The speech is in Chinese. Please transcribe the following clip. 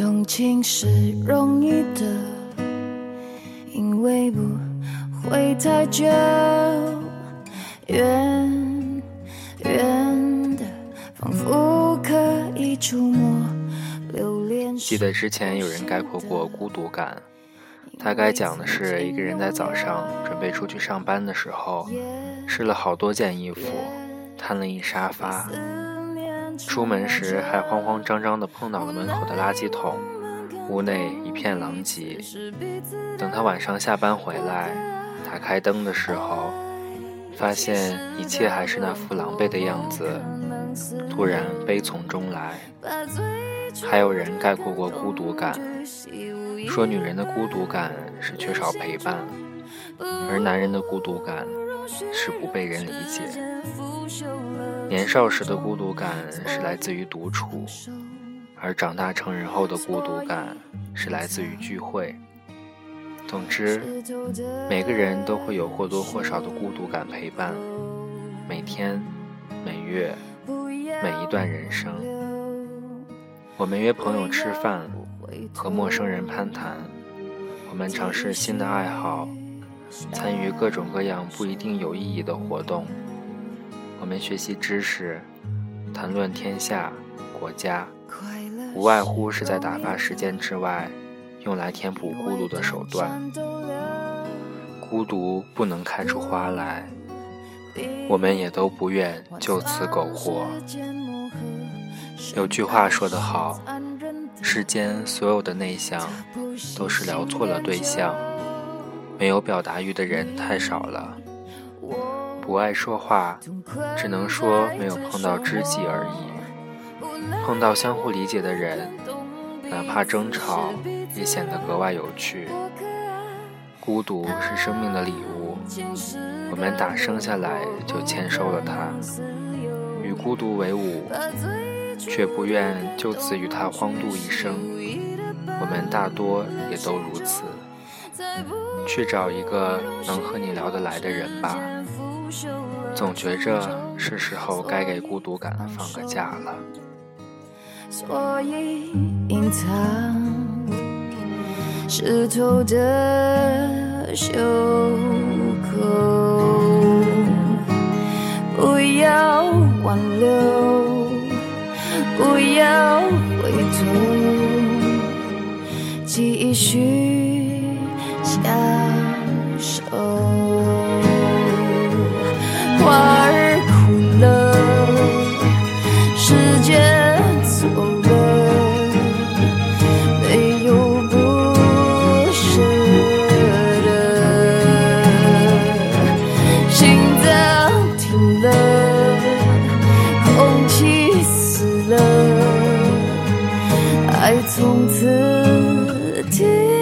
动情是容易的，因为不会太久，远远的，仿佛可以触摸。留恋。记得之前有人概括过孤独感，大概讲的是一个人在早上准备出去上班的时候，试了好多件衣服，摊了一沙发。出门时还慌慌张张地碰倒了门口的垃圾桶，屋内一片狼藉。等他晚上下班回来，打开灯的时候，发现一切还是那副狼狈的样子，突然悲从中来。还有人概括过孤独感，说女人的孤独感是缺少陪伴，而男人的孤独感是不被人理解。年少时的孤独感是来自于独处，而长大成人后的孤独感是来自于聚会。总之，每个人都会有或多或少的孤独感陪伴，每天、每月、每一段人生。我们约朋友吃饭，和陌生人攀谈，我们尝试新的爱好，参与各种各样不一定有意义的活动。我们学习知识，谈论天下国家，无外乎是在打发时间之外，用来填补孤独的手段。孤独不能开出花来，我们也都不愿就此苟活。有句话说得好，世间所有的内向，都是聊错了对象。没有表达欲的人太少了。不爱说话，只能说没有碰到知己而已。碰到相互理解的人，哪怕争吵也显得格外有趣。孤独是生命的礼物，我们打生下来就签收了它，与孤独为伍，却不愿就此与它荒度一生。我们大多也都如此。去找一个能和你聊得来的人吧。总觉着是时候该给孤独感放个假了。所以隐藏湿透的袖口，不要挽留，不要回头，继续放手，花儿哭了，世界错了，没有不舍的。心脏停了，空气死了，爱从此停。